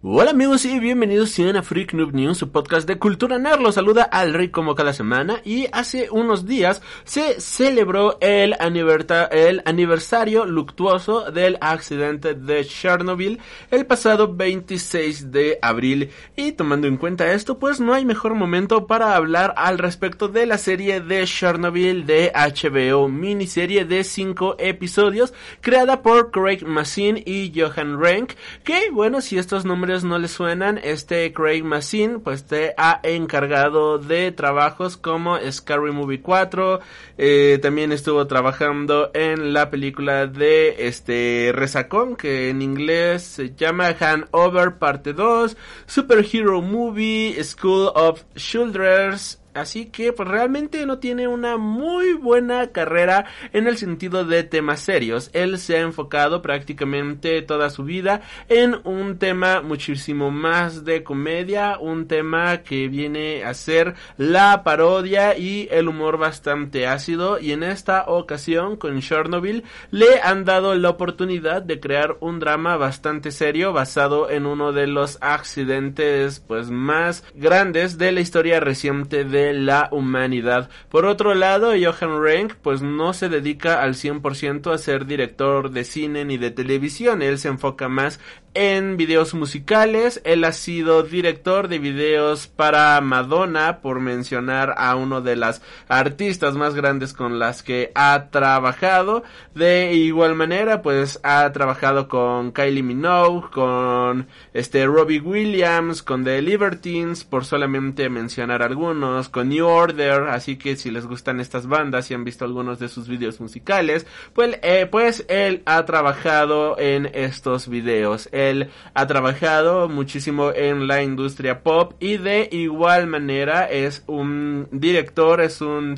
Hola amigos y bienvenidos a Freak Noob News, su podcast de cultura nerd. Los saluda al Rey como cada semana y hace unos días se celebró el, aniversario luctuoso del accidente de Chernobyl el pasado 26 de abril. Y tomando en cuenta esto, pues no hay mejor momento para hablar al respecto de la serie de Chernobyl de HBO, miniserie de 5 episodios creada por Craig Massin y Johan Rank, que bueno, si estos nombres no le suenan, este Craig Massin pues te ha encargado de trabajos como Scary Movie 4, eh, también estuvo trabajando en la película de este Resacón que en inglés se llama Over parte 2, Superhero Movie, School of Children's Así que pues realmente no tiene una muy buena carrera en el sentido de temas serios. Él se ha enfocado prácticamente toda su vida en un tema muchísimo más de comedia, un tema que viene a ser la parodia y el humor bastante ácido y en esta ocasión con Chernobyl le han dado la oportunidad de crear un drama bastante serio basado en uno de los accidentes pues más grandes de la historia reciente de la humanidad. Por otro lado, Johan Renck pues no se dedica al 100% a ser director de cine ni de televisión, él se enfoca más en videos musicales, él ha sido director de videos para Madonna, por mencionar a uno de las artistas más grandes con las que ha trabajado. De igual manera, pues ha trabajado con Kylie Minogue, con este Robbie Williams, con The Libertines, por solamente mencionar algunos, New Order, así que si les gustan estas bandas y han visto algunos de sus videos musicales, pues, eh, pues él ha trabajado en estos videos él ha trabajado muchísimo en la industria pop y de igual manera es un director, es un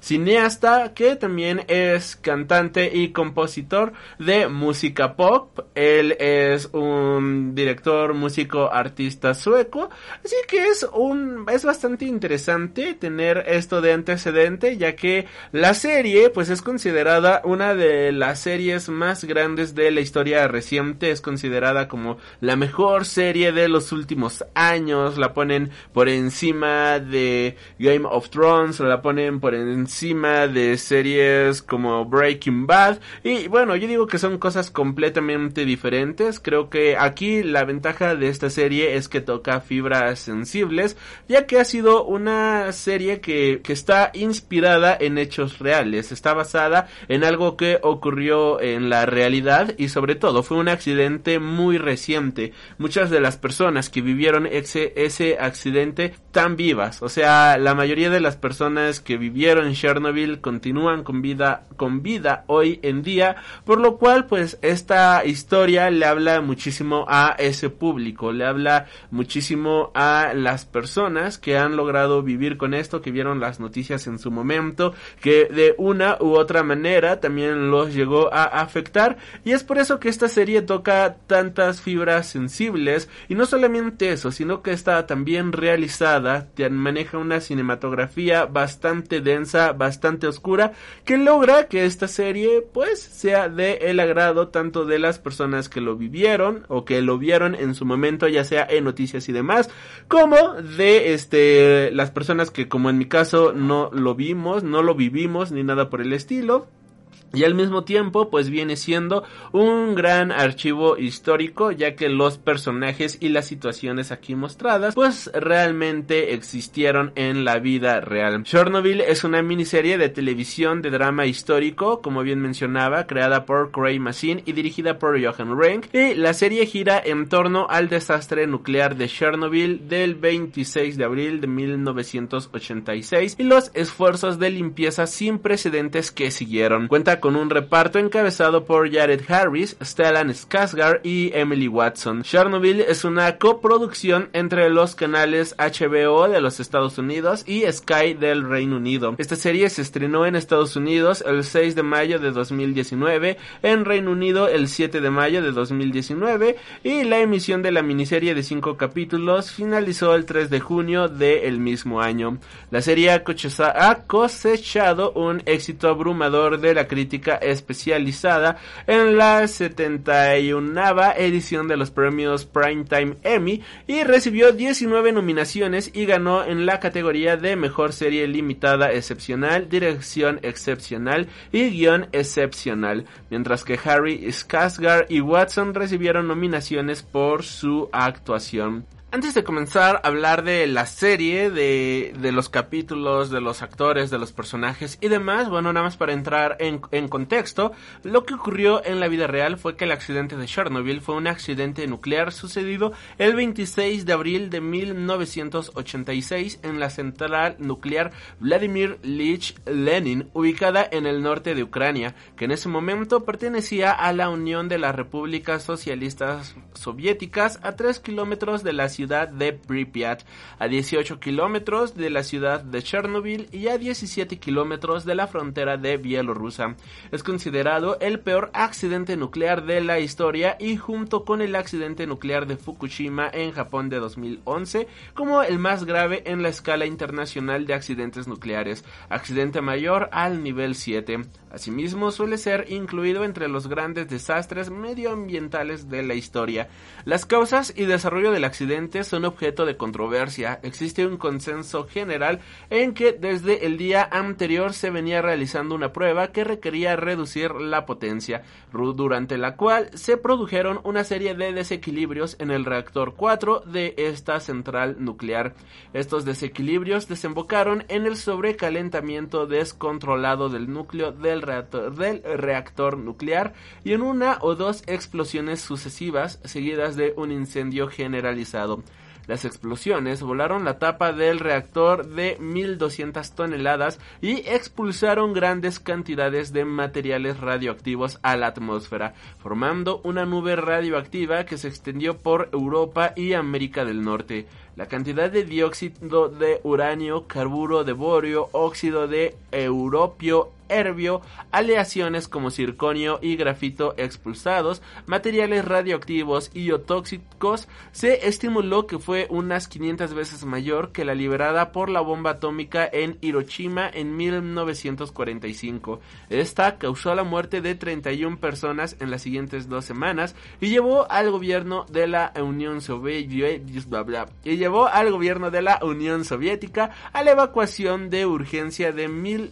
cineasta que también es cantante y compositor de música pop. Él es un director, músico, artista sueco, así que es un es bastante interesante tener esto de antecedente ya que la serie pues es considerada una de las series más grandes de la historia reciente, es considerada como la mejor serie de los últimos años, la ponen por encima de Game of Thrones, la ponen por encima de series como Breaking Bad, y bueno, yo digo que son cosas completamente diferentes, creo que aquí la ventaja de esta serie es que toca fibras sensibles, ya que ha sido una serie que, que está inspirada en hechos reales, está basada en algo que ocurrió en la realidad y sobre todo fue un accidente muy reciente. Muchas de las personas que vivieron ese, ese accidente están vivas. O sea, la mayoría de las personas que vivieron Chernobyl continúan con vida, con vida hoy en día. Por lo cual, pues, esta historia le habla muchísimo a ese público. Le habla muchísimo a las personas que han logrado vivir con esto, que vieron las noticias en su momento, que de una u otra manera también los llegó a afectar. Y es por eso que esta serie toca tan fibras sensibles y no solamente eso, sino que está también realizada, maneja una cinematografía bastante densa, bastante oscura, que logra que esta serie pues sea de el agrado tanto de las personas que lo vivieron o que lo vieron en su momento, ya sea en noticias y demás, como de este las personas que como en mi caso no lo vimos, no lo vivimos ni nada por el estilo y al mismo tiempo pues viene siendo un gran archivo histórico ya que los personajes y las situaciones aquí mostradas pues realmente existieron en la vida real. Chernobyl es una miniserie de televisión de drama histórico como bien mencionaba creada por Craig Massin y dirigida por Johan Renck y la serie gira en torno al desastre nuclear de Chernobyl del 26 de abril de 1986 y los esfuerzos de limpieza sin precedentes que siguieron. Cuenta con un reparto encabezado por Jared Harris, Stellan Skarsgård y Emily Watson. Chernobyl es una coproducción entre los canales HBO de los Estados Unidos y Sky del Reino Unido. Esta serie se estrenó en Estados Unidos el 6 de mayo de 2019, en Reino Unido el 7 de mayo de 2019 y la emisión de la miniserie de 5 capítulos finalizó el 3 de junio del mismo año. La serie ha cosechado un éxito abrumador de la crítica especializada en la 71 edición de los premios Primetime Emmy y recibió 19 nominaciones y ganó en la categoría de Mejor Serie Limitada Excepcional, Dirección Excepcional y Guión Excepcional, mientras que Harry Skarsgård y Watson recibieron nominaciones por su actuación. Antes de comenzar a hablar de la serie, de, de, los capítulos, de los actores, de los personajes y demás, bueno, nada más para entrar en, en, contexto, lo que ocurrió en la vida real fue que el accidente de Chernobyl fue un accidente nuclear sucedido el 26 de abril de 1986 en la central nuclear Vladimir Lich Lenin, ubicada en el norte de Ucrania, que en ese momento pertenecía a la Unión de las Repúblicas Socialistas Soviéticas a 3 kilómetros de la ciudad ciudad de Pripyat, a 18 kilómetros de la ciudad de Chernobyl y a 17 kilómetros de la frontera de Bielorrusia. Es considerado el peor accidente nuclear de la historia y junto con el accidente nuclear de Fukushima en Japón de 2011 como el más grave en la escala internacional de accidentes nucleares, accidente mayor al nivel 7. Asimismo, suele ser incluido entre los grandes desastres medioambientales de la historia. Las causas y desarrollo del accidente son objeto de controversia. Existe un consenso general en que desde el día anterior se venía realizando una prueba que requería reducir la potencia, durante la cual se produjeron una serie de desequilibrios en el reactor 4 de esta central nuclear. Estos desequilibrios desembocaron en el sobrecalentamiento descontrolado del núcleo del reactor, del reactor nuclear y en una o dos explosiones sucesivas seguidas de un incendio generalizado. Las explosiones volaron la tapa del reactor de 1200 toneladas y expulsaron grandes cantidades de materiales radioactivos a la atmósfera, formando una nube radioactiva que se extendió por Europa y América del Norte. La cantidad de dióxido de uranio, carburo de borio, óxido de europio herbio, aleaciones como circonio y grafito expulsados, materiales radioactivos y tóxicos, se estimuló que fue unas 500 veces mayor que la liberada por la bomba atómica en Hiroshima en 1945. Esta causó la muerte de 31 personas en las siguientes dos semanas y llevó al gobierno de la Unión Soviética llevó al gobierno de la Unión Soviética a la evacuación de urgencia de mil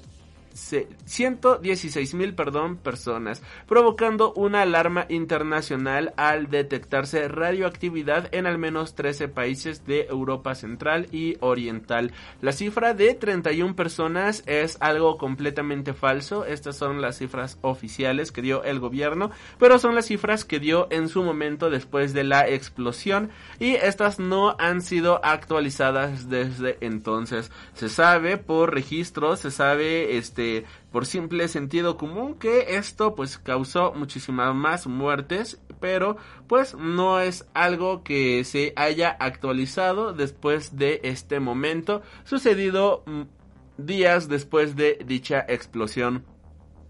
116 mil perdón, personas, provocando una alarma internacional al detectarse radioactividad en al menos 13 países de Europa Central y Oriental. La cifra de 31 personas es algo completamente falso. Estas son las cifras oficiales que dio el gobierno, pero son las cifras que dio en su momento después de la explosión y estas no han sido actualizadas desde entonces. Se sabe por registros, se sabe este este, por simple sentido común que esto pues causó muchísimas más muertes, pero pues no es algo que se haya actualizado después de este momento sucedido mm, días después de dicha explosión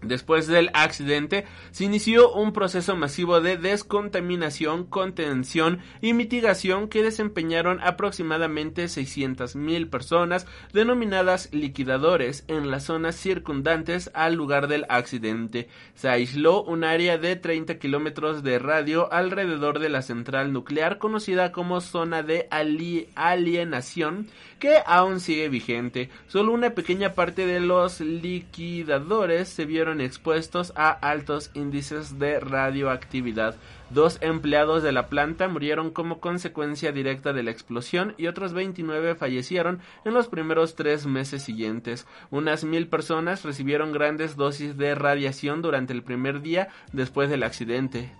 Después del accidente, se inició un proceso masivo de descontaminación, contención y mitigación que desempeñaron aproximadamente 600.000 personas denominadas liquidadores en las zonas circundantes al lugar del accidente. Se aisló un área de 30 kilómetros de radio alrededor de la central nuclear conocida como zona de alienación que aún sigue vigente. Solo una pequeña parte de los liquidadores se vieron expuestos a altos índices de radioactividad. Dos empleados de la planta murieron como consecuencia directa de la explosión y otros 29 fallecieron en los primeros tres meses siguientes. Unas mil personas recibieron grandes dosis de radiación durante el primer día después del accidente.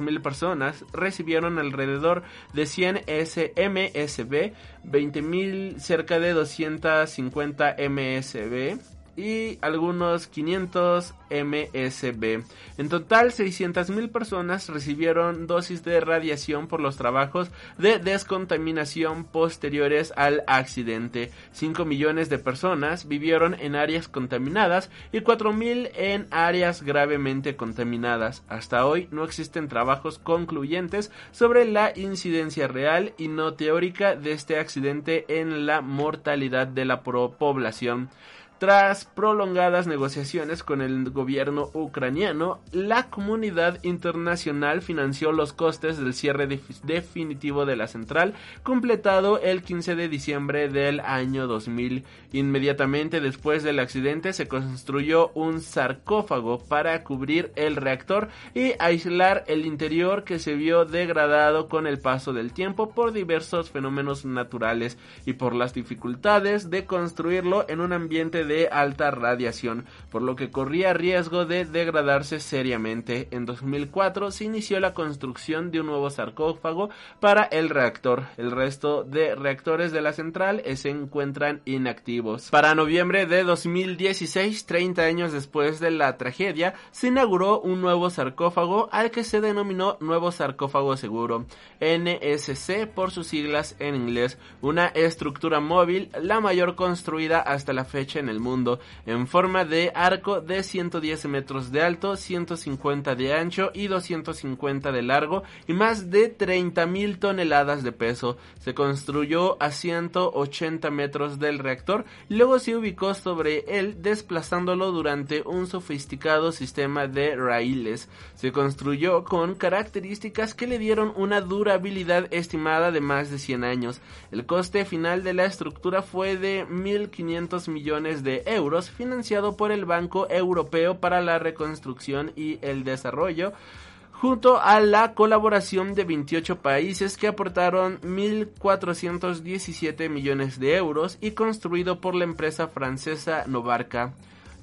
mil personas recibieron alrededor de 100 SMSB, 20.000 cerca de 250 MSB y algunos 500 MSB. En total, 600.000 personas recibieron dosis de radiación por los trabajos de descontaminación posteriores al accidente. 5 millones de personas vivieron en áreas contaminadas y 4.000 en áreas gravemente contaminadas. Hasta hoy no existen trabajos concluyentes sobre la incidencia real y no teórica de este accidente en la mortalidad de la población. Tras prolongadas negociaciones con el gobierno ucraniano, la comunidad internacional financió los costes del cierre definitivo de la central, completado el 15 de diciembre del año 2000. Inmediatamente después del accidente se construyó un sarcófago para cubrir el reactor y aislar el interior que se vio degradado con el paso del tiempo por diversos fenómenos naturales y por las dificultades de construirlo en un ambiente de alta radiación, por lo que corría riesgo de degradarse seriamente. En 2004 se inició la construcción de un nuevo sarcófago para el reactor. El resto de reactores de la central se encuentran inactivos. Para noviembre de 2016, 30 años después de la tragedia, se inauguró un nuevo sarcófago al que se denominó Nuevo Sarcófago Seguro, NSC por sus siglas en inglés, una estructura móvil, la mayor construida hasta la fecha en el mundo, en forma de arco de 110 metros de alto, 150 de ancho y 250 de largo y más de 30.000 toneladas de peso. Se construyó a 180 metros del reactor y luego se ubicó sobre él desplazándolo durante un sofisticado sistema de raíles. Se construyó con características que le dieron una durabilidad estimada de más de 100 años. El coste final de la estructura fue de 1.500 millones de euros financiado por el Banco Europeo para la Reconstrucción y el Desarrollo junto a la colaboración de 28 países que aportaron 1.417 millones de euros y construido por la empresa francesa Novarca.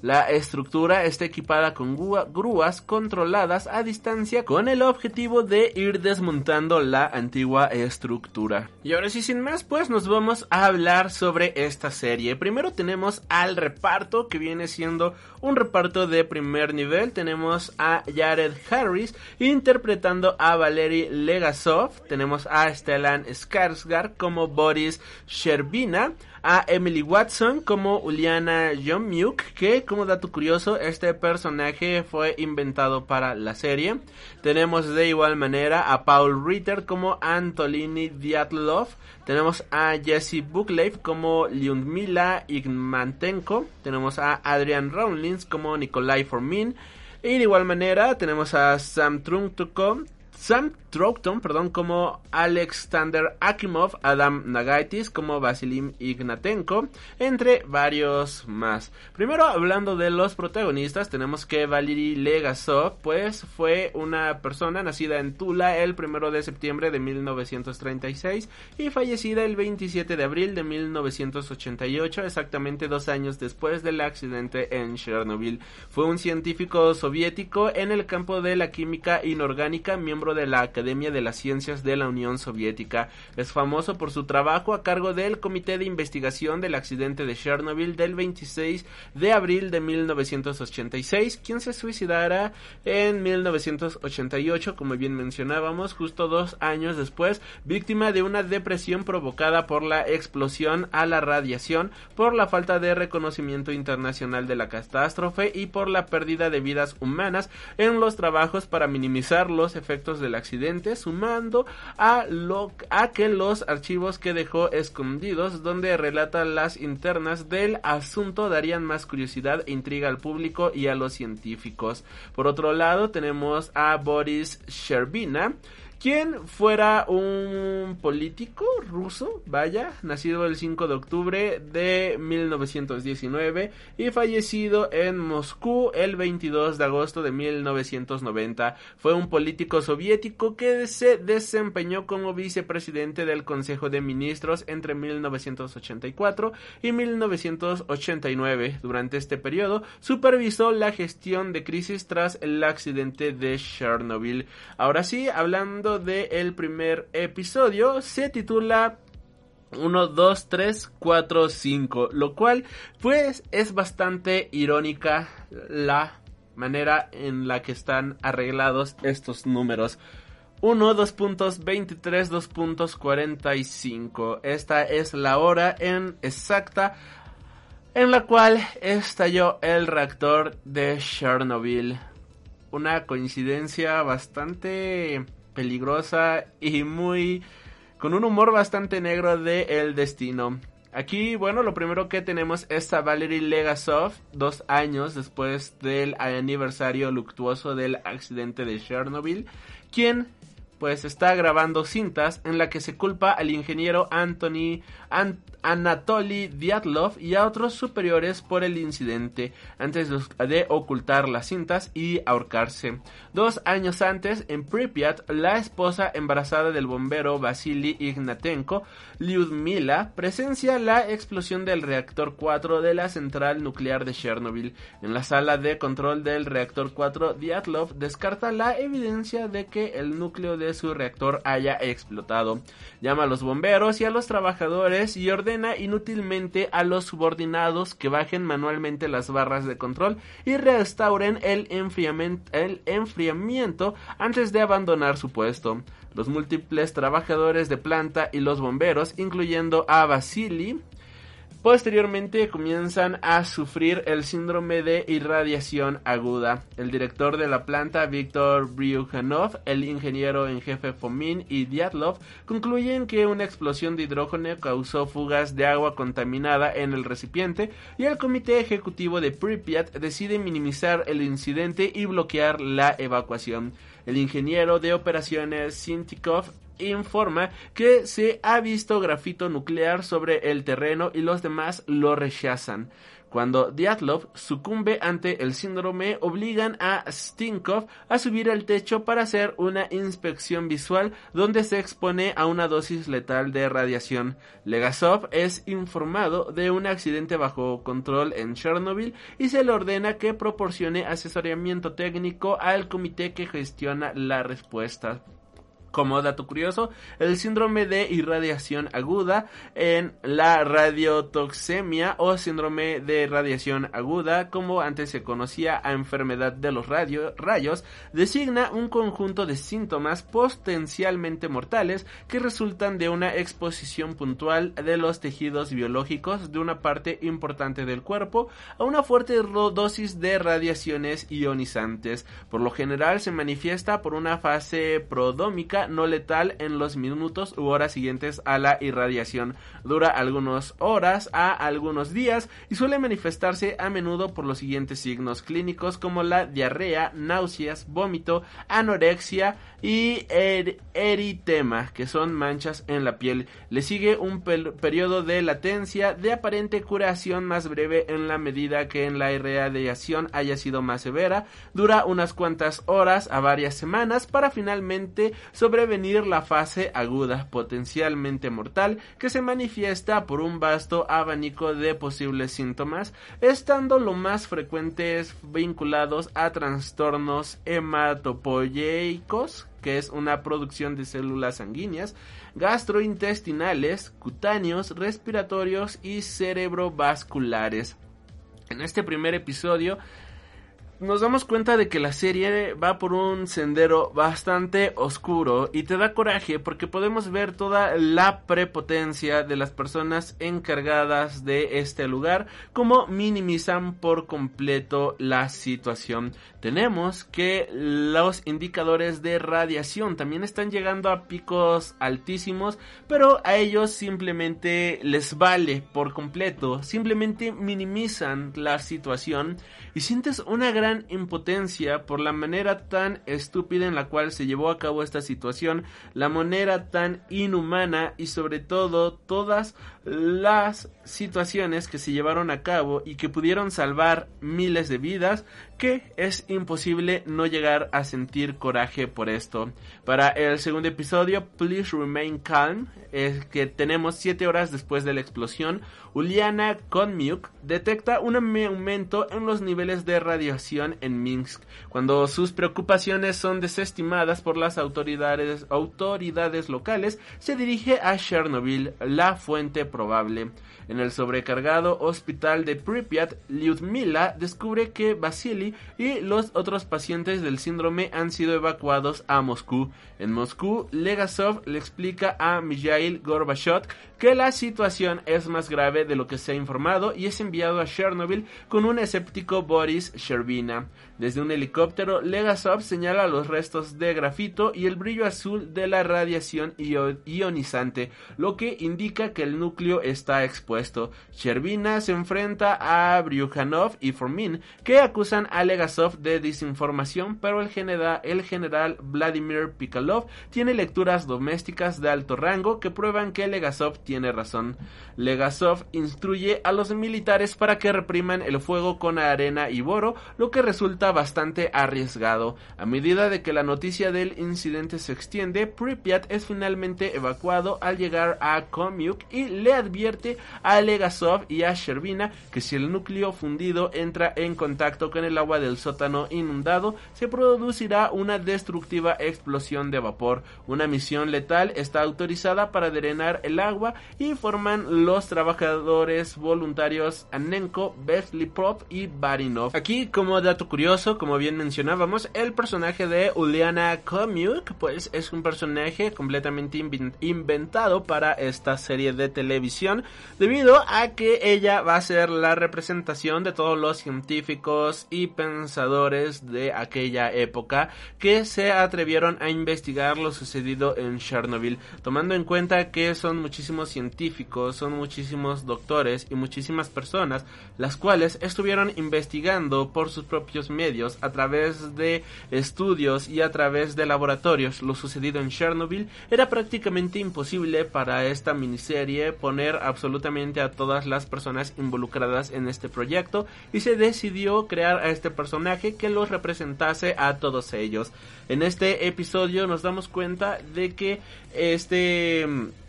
La estructura está equipada con grúas controladas a distancia con el objetivo de ir desmontando la antigua estructura. Y ahora sí, sin más, pues nos vamos a hablar sobre esta serie. Primero tenemos al reparto que viene siendo un reparto de primer nivel. Tenemos a Jared Harris interpretando a Valery Legasov. Tenemos a Stellan Skarsgård como Boris Sherbina a Emily Watson como Uliana Jomyuk, que como dato curioso, este personaje fue inventado para la serie. Tenemos de igual manera a Paul Ritter como Antolini Dyatlov. Tenemos a Jesse Buklave como Lyudmila Igmantenko. Tenemos a Adrian Rawlins como Nikolai Formin. Y de igual manera tenemos a Sam Truntuko Sam Troughton, perdón, como Alexander Akimov, Adam Nagaitis como Vasilim Ignatenko, entre varios más. Primero, hablando de los protagonistas, tenemos que Valery Legasov, pues fue una persona nacida en Tula el 1 de septiembre de 1936 y fallecida el 27 de abril de 1988, exactamente dos años después del accidente en Chernobyl. Fue un científico soviético en el campo de la química inorgánica, miembro de la Academia de las Ciencias de la Unión Soviética. Es famoso por su trabajo a cargo del Comité de Investigación del accidente de Chernobyl del 26 de abril de 1986, quien se suicidara en 1988, como bien mencionábamos, justo dos años después, víctima de una depresión provocada por la explosión a la radiación, por la falta de reconocimiento internacional de la catástrofe y por la pérdida de vidas humanas en los trabajos para minimizar los efectos del accidente, sumando a, lo, a que los archivos que dejó escondidos, donde relata las internas del asunto, darían más curiosidad e intriga al público y a los científicos. Por otro lado, tenemos a Boris Sherbina, quien fuera un político ruso, vaya, nacido el 5 de octubre de 1919 y fallecido en Moscú el 22 de agosto de 1990. Fue un político soviético que se desempeñó como vicepresidente del Consejo de Ministros entre 1984 y 1989. Durante este periodo supervisó la gestión de crisis tras el accidente de Chernobyl. Ahora sí, hablando del el primer episodio se titula 1, 2, 3, 4, 5. Lo cual, pues, es bastante irónica la manera en la que están arreglados estos números. 1, 2 puntos 23, 2 puntos 45. Esta es la hora en exacta en la cual estalló el reactor de Chernobyl. Una coincidencia bastante peligrosa y muy con un humor bastante negro de el destino. Aquí, bueno, lo primero que tenemos es a Valery Legasov, dos años después del aniversario luctuoso del accidente de Chernobyl, quien pues está grabando cintas en la que se culpa al ingeniero Anthony Anatoly Dyatlov y a otros superiores por el incidente antes de ocultar las cintas y ahorcarse. Dos años antes, en Pripyat, la esposa embarazada del bombero Vasily Ignatenko, Lyudmila, presencia la explosión del reactor 4 de la central nuclear de Chernobyl. En la sala de control del reactor 4, Dyatlov descarta la evidencia de que el núcleo de su reactor haya explotado. Llama a los bomberos y a los trabajadores y ordena inútilmente a los subordinados que bajen manualmente las barras de control y restauren el enfriamiento, antes de abandonar su puesto. Los múltiples trabajadores de planta y los bomberos, incluyendo a Vasily, Posteriormente comienzan a sufrir el síndrome de irradiación aguda. El director de la planta, Víctor Bryukhanov, el ingeniero en jefe Fomin y Dyatlov concluyen que una explosión de hidrógeno causó fugas de agua contaminada en el recipiente y el comité ejecutivo de Pripyat decide minimizar el incidente y bloquear la evacuación. El ingeniero de operaciones Sintikov informa que se ha visto grafito nuclear sobre el terreno y los demás lo rechazan. Cuando Dyatlov sucumbe ante el síndrome, obligan a Stinkov a subir al techo para hacer una inspección visual donde se expone a una dosis letal de radiación. Legasov es informado de un accidente bajo control en Chernobyl y se le ordena que proporcione asesoramiento técnico al comité que gestiona la respuesta. Como dato curioso, el síndrome de irradiación aguda en la radiotoxemia o síndrome de radiación aguda, como antes se conocía a enfermedad de los rayos, designa un conjunto de síntomas potencialmente mortales que resultan de una exposición puntual de los tejidos biológicos de una parte importante del cuerpo a una fuerte dosis de radiaciones ionizantes. Por lo general se manifiesta por una fase prodómica no letal en los minutos u horas siguientes a la irradiación. Dura algunas horas a algunos días y suele manifestarse a menudo por los siguientes signos clínicos como la diarrea, náuseas, vómito, anorexia y er-, eritema, que son manchas en la piel. Le sigue un periodo de latencia de aparente curación más breve en la medida que en la irradiación haya sido más severa. Dura unas cuantas horas a varias semanas para finalmente prevenir la fase aguda potencialmente mortal que se manifiesta por un vasto abanico de posibles síntomas, estando lo más frecuentes vinculados a trastornos hematopoyeicos, que es una producción de células sanguíneas, gastrointestinales, cutáneos, respiratorios y cerebrovasculares. En este primer episodio nos damos cuenta de que la serie va por un sendero bastante oscuro y te da coraje porque podemos ver toda la prepotencia de las personas encargadas de este lugar como minimizan por completo la situación. Tenemos que los indicadores de radiación también están llegando a picos altísimos, pero a ellos simplemente les vale por completo, simplemente minimizan la situación y sientes una gran impotencia por la manera tan estúpida en la cual se llevó a cabo esta situación, la manera tan inhumana y sobre todo todas las situaciones que se llevaron a cabo y que pudieron salvar miles de vidas, que es imposible no llegar a sentir coraje por esto. Para el segundo episodio, Please Remain Calm, es que tenemos 7 horas después de la explosión, Uliana Konmiuk detecta un aumento en los niveles de radiación en Minsk, cuando sus preocupaciones son desestimadas por las autoridades, autoridades locales, se dirige a Chernobyl, la fuente En el sobrecargado hospital de Pripyat, Lyudmila descubre que Vasily y los otros pacientes del síndrome han sido evacuados a Moscú. En Moscú, Legasov le explica a Mijail Gorbachev que la situación es más grave de lo que se ha informado y es enviado a Chernobyl con un escéptico Boris Sherbina. Desde un helicóptero, Legasov señala los restos de grafito y el brillo azul de la radiación ionizante, lo que indica que el núcleo está expuesto. Sherbina se enfrenta a Bryukhanov y Formin, que acusan a Legasov de desinformación, pero el, el general Vladimir Pikalov tiene lecturas domésticas de alto rango que prueban que Legasov tiene razón. Legasov instruye a los militares para que repriman el fuego con arena y boro, lo que resulta bastante arriesgado. A medida de que la noticia del incidente se extiende, Pripyat es finalmente evacuado al llegar a Komiuk y le advierte a Legasov y a Sherbina que si el núcleo fundido entra en contacto con el agua del sótano inundado, se producirá una destructiva explosión de vapor. Una misión letal está autorizada para drenar el agua y forman los trabajadores voluntarios Anenko, Prop y Barinov. Aquí, como dato curioso, como bien mencionábamos, el personaje de Uliana Komiuk, pues es un personaje completamente inventado para esta serie de televisión, debido a que ella va a ser la representación de todos los científicos y pensadores de aquella época que se atrevieron a investigar lo sucedido en Chernobyl, tomando en cuenta que son muchísimos científicos, son muchísimos doctores y muchísimas personas las cuales estuvieron investigando por sus propios medios a través de estudios y a través de laboratorios lo sucedido en Chernobyl, era prácticamente imposible para esta miniserie poner absolutamente a todas las personas involucradas en este proyecto y se decidió crear a este personaje que los representase a todos ellos. En este episodio nos damos cuenta de que este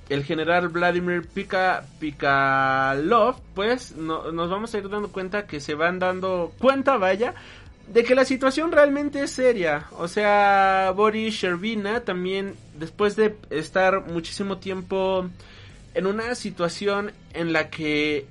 el general Vladimir Pika, Pikalov, pues nos vamos a ir dando cuenta que se van dando cuenta, vaya, de que la situación realmente es seria. O sea, Boris Sherbina también, después de estar muchísimo tiempo en una situación en la que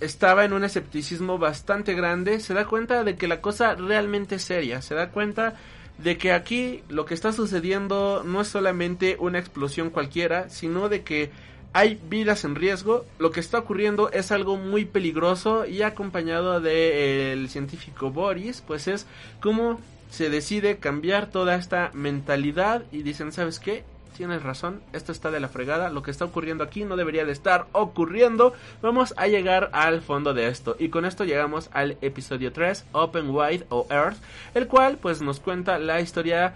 estaba en un escepticismo bastante grande, se da cuenta de que la cosa realmente es seria. Se da cuenta de que aquí lo que está sucediendo no es solamente una explosión cualquiera, sino de que hay vidas en riesgo, lo que está ocurriendo es algo muy peligroso y acompañado del científico Boris, pues es como se decide cambiar toda esta mentalidad y dicen, ¿sabes qué? tienes razón, esto está de la fregada, lo que está ocurriendo aquí no debería de estar ocurriendo, vamos a llegar al fondo de esto y con esto llegamos al episodio 3, Open Wide o Earth, el cual pues nos cuenta la historia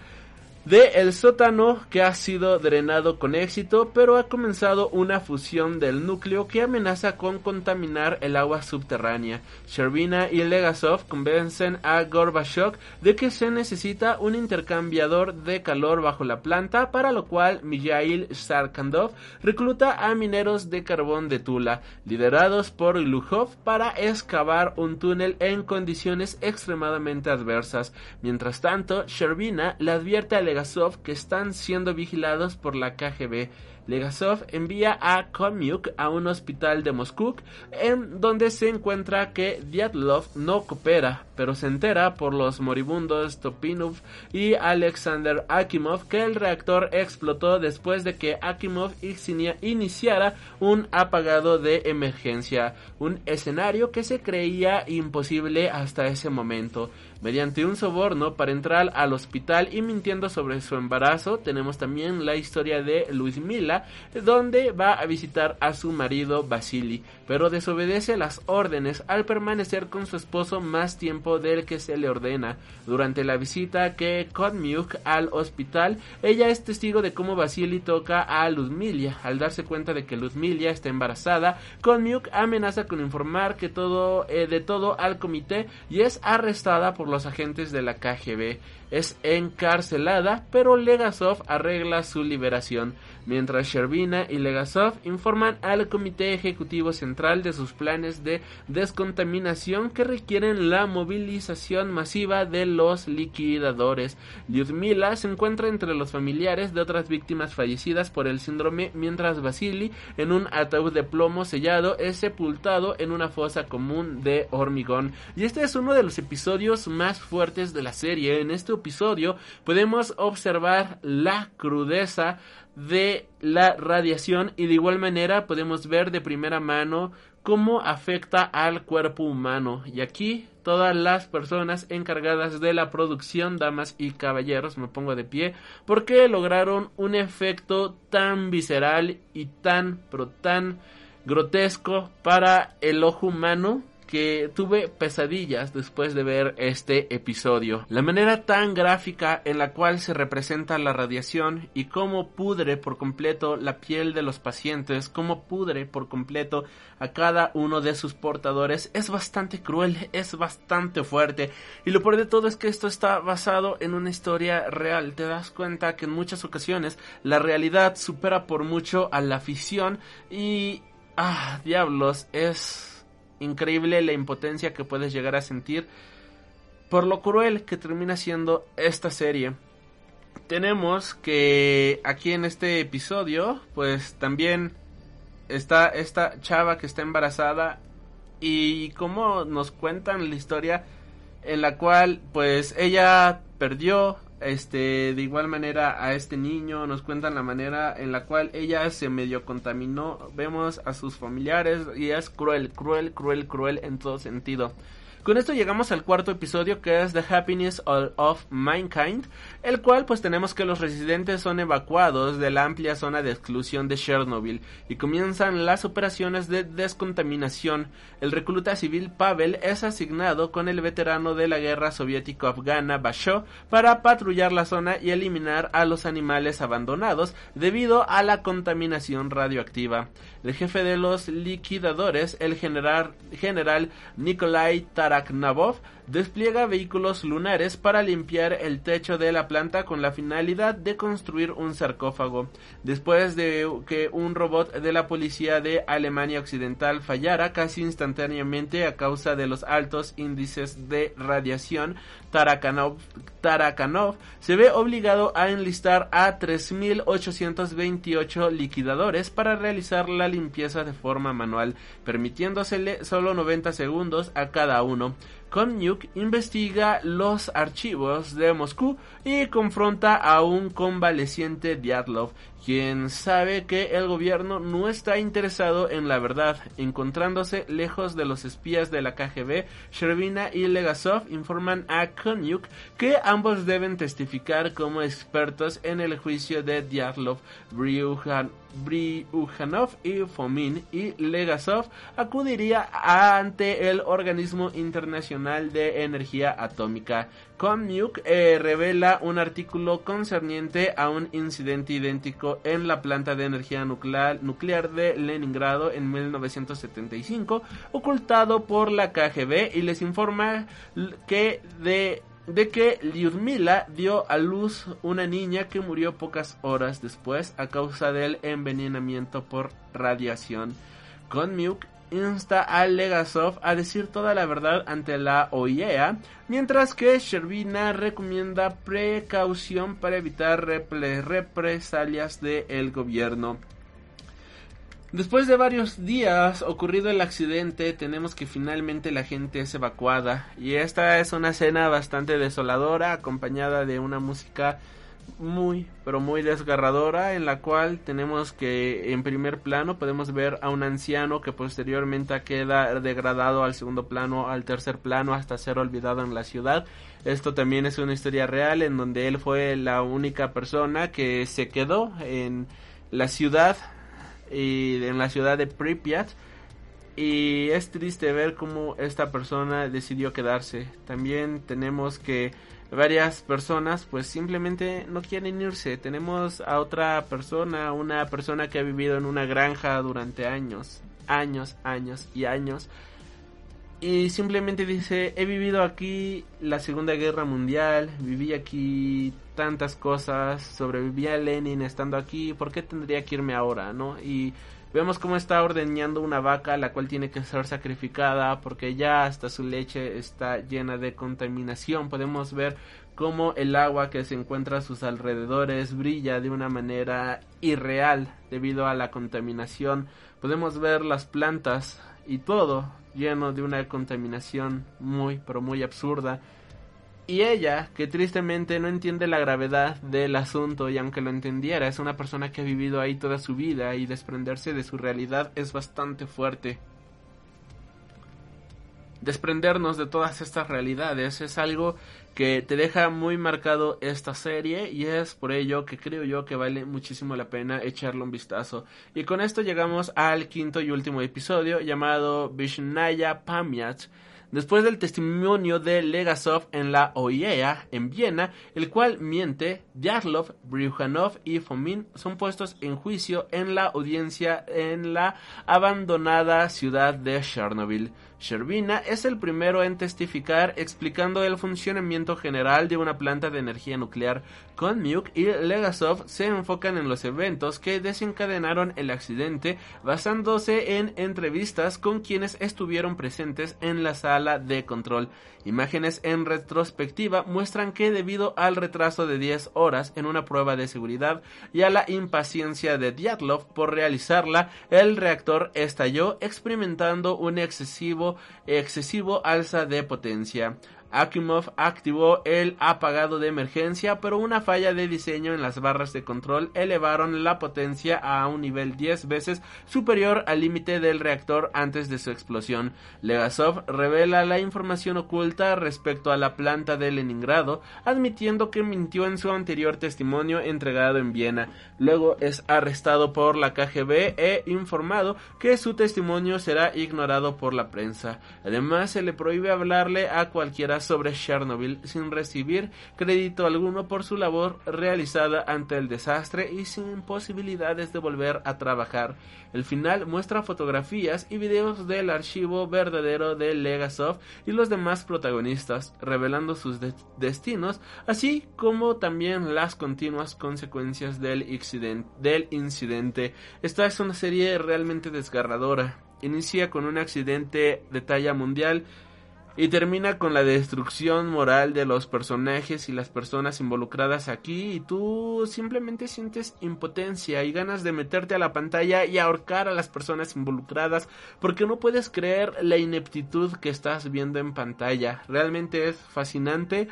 de el sótano que ha sido drenado con éxito, pero ha comenzado una fusión del núcleo que amenaza con contaminar el agua subterránea. Sherbina y Legasov convencen a Gorbachev de que se necesita un intercambiador de calor bajo la planta, para lo cual Mijail Sarkandov recluta a mineros de carbón de Tula, liderados por Lukhov, para excavar un túnel en condiciones extremadamente adversas. Mientras tanto, Sherbina le advierte a Legasov que están siendo vigilados por la KGB Legasov envía a Komiuk a un hospital de Moscú en donde se encuentra que Dyatlov no coopera, pero se entera por los moribundos Topinov y Alexander Akimov que el reactor explotó después de que Akimov iniciara un apagado de emergencia, un escenario que se creía imposible hasta ese momento. Mediante un soborno para entrar al hospital y mintiendo sobre su embarazo, tenemos también la historia de Luis Mila donde va a visitar a su marido Vasily, pero desobedece las órdenes al permanecer con su esposo más tiempo del que se le ordena. Durante la visita que Kotmiuk al hospital, ella es testigo de cómo Vasily toca a Ludmilla. Al darse cuenta de que Ludmilla está embarazada, Kotmiuk amenaza con informar que todo, eh, de todo al comité y es arrestada por los agentes de la KGB. Es encarcelada, pero Legasov arregla su liberación mientras Sherbina y Legasov informan al Comité Ejecutivo Central de sus planes de descontaminación que requieren la movilización masiva de los liquidadores. Lyudmila se encuentra entre los familiares de otras víctimas fallecidas por el síndrome, mientras Vasily, en un ataúd de plomo sellado, es sepultado en una fosa común de hormigón. Y este es uno de los episodios más fuertes de la serie. En este podemos observar la crudeza de la radiación y de igual manera podemos ver de primera mano cómo afecta al cuerpo humano. Y aquí todas las personas encargadas de la producción, damas y caballeros, me pongo de pie, porque lograron un efecto tan visceral y tan, pero tan grotesco para el ojo humano que tuve pesadillas después de ver este episodio. La manera tan gráfica en la cual se representa la radiación y cómo pudre por completo la piel de los pacientes, cómo pudre por completo a cada uno de sus portadores es bastante cruel, es bastante fuerte y lo peor de todo es que esto está basado en una historia real. Te das cuenta que en muchas ocasiones la realidad supera por mucho a la ficción y... Ah, diablos, es increíble la impotencia que puedes llegar a sentir por lo cruel que termina siendo esta serie. Tenemos que aquí en este episodio, pues también está esta chava que está embarazada y como nos cuentan la historia en la cual pues ella perdió este de igual manera a este niño nos cuentan la manera en la cual ella se medio contaminó vemos a sus familiares y es cruel cruel cruel cruel en todo sentido con esto llegamos al cuarto episodio que es The Happiness of Mankind, el cual pues tenemos que los residentes son evacuados de la amplia zona de exclusión de Chernobyl y comienzan las operaciones de descontaminación. El recluta civil Pavel es asignado con el veterano de la guerra soviético-afgana Basho para patrullar la zona y eliminar a los animales abandonados debido a la contaminación radioactiva. El jefe de los liquidadores, el general, general Nikolai Taraknavov, despliega vehículos lunares para limpiar el techo de la planta con la finalidad de construir un sarcófago. Después de que un robot de la policía de Alemania Occidental fallara casi instantáneamente a causa de los altos índices de radiación, Tarakanov, Tarakanov se ve obligado a enlistar a 3.828 liquidadores para realizar la limpieza de forma manual, permitiéndosele solo 90 segundos a cada uno. Komnyuk investiga los archivos de Moscú y confronta a un convaleciente Diatlov, quien sabe que el gobierno no está interesado en la verdad. Encontrándose lejos de los espías de la KGB, Shervina y Legasov informan a Konyuk que ambos deben testificar como expertos en el juicio de Diatlov, Bryukhanov y Fomin y Legasov acudiría ante el Organismo Internacional de Energía Atómica. Komnyuk eh, revela un artículo concerniente a un incidente idéntico en la planta de energía nuclear, nuclear de Leningrado en 1975, ocultado por la KGB y les informa que de de que Lyudmila dio a luz una niña que murió pocas horas después a causa del envenenamiento por radiación. Konmyuk insta a Legasov a decir toda la verdad ante la OIEA, mientras que Sherbina recomienda precaución para evitar represalias del gobierno. Después de varios días ocurrido el accidente, tenemos que finalmente la gente es evacuada y esta es una escena bastante desoladora acompañada de una música muy pero muy desgarradora en la cual tenemos que en primer plano podemos ver a un anciano que posteriormente queda degradado al segundo plano, al tercer plano hasta ser olvidado en la ciudad. Esto también es una historia real en donde él fue la única persona que se quedó en la ciudad y en la ciudad de Pripyat y es triste ver cómo esta persona decidió quedarse. También tenemos que varias personas pues simplemente no quieren irse. Tenemos a otra persona, una persona que ha vivido en una granja durante años, años, años y años. Y simplemente dice, he vivido aquí la Segunda Guerra Mundial, viví aquí tantas cosas, sobreviví a Lenin estando aquí, ¿por qué tendría que irme ahora, no? Y Vemos cómo está ordeñando una vaca la cual tiene que ser sacrificada porque ya hasta su leche está llena de contaminación. Podemos ver cómo el agua que se encuentra a sus alrededores brilla de una manera irreal debido a la contaminación. Podemos ver las plantas y todo lleno de una contaminación muy pero muy absurda. Y ella, que tristemente no entiende la gravedad del asunto y aunque lo entendiera, es una persona que ha vivido ahí toda su vida y desprenderse de su realidad es bastante fuerte. Desprendernos de todas estas realidades es algo que te deja muy marcado esta serie y es por ello que creo yo que vale muchísimo la pena echarle un vistazo. Y con esto llegamos al quinto y último episodio llamado Vishnaya Pamyat después del testimonio de Legasov en la OIEA en Viena, el cual miente, Diatlov, Bryukhanov y Fomin son puestos en juicio en la audiencia en la abandonada ciudad de Chernobyl. Sherbina es el primero en testificar explicando el funcionamiento general de una planta de energía nuclear. Konmiuk y Legasov se enfocan en los eventos que desencadenaron el accidente basándose en entrevistas con quienes estuvieron presentes en la sala de control. Imágenes en retrospectiva muestran que debido al retraso de 10 horas en una prueba de seguridad y a la impaciencia de Dyatlov por realizarla, el reactor estalló experimentando un excesivo excesivo alza de potencia. Akimov activó el apagado de emergencia, pero una falla de diseño en las barras de control elevaron la potencia a un nivel 10 veces superior al límite del reactor antes de su explosión. Legasov revela la información oculta respecto a la planta de Leningrado, admitiendo que mintió en su anterior testimonio entregado en Viena. Luego es arrestado por la KGB e informado que su testimonio será ignorado por la prensa. Además, se le prohíbe hablarle a cualquiera sobre Chernobyl sin recibir crédito alguno por su labor realizada ante el desastre y sin posibilidades de volver a trabajar. El final muestra fotografías y videos del archivo verdadero de Legasov y los demás protagonistas, revelando sus destinos, así como también las continuas consecuencias del, del incidente. Esta es una serie realmente desgarradora. Inicia con un accidente de talla mundial y termina con la destrucción moral de los personajes y las personas involucradas aquí y tú simplemente sientes impotencia y ganas de meterte a la pantalla y ahorcar a las personas involucradas porque no puedes creer la ineptitud que estás viendo en pantalla. Realmente es fascinante